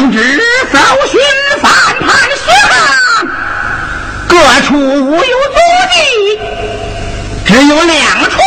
将之搜寻反叛下，各处无有踪迹，只有两处。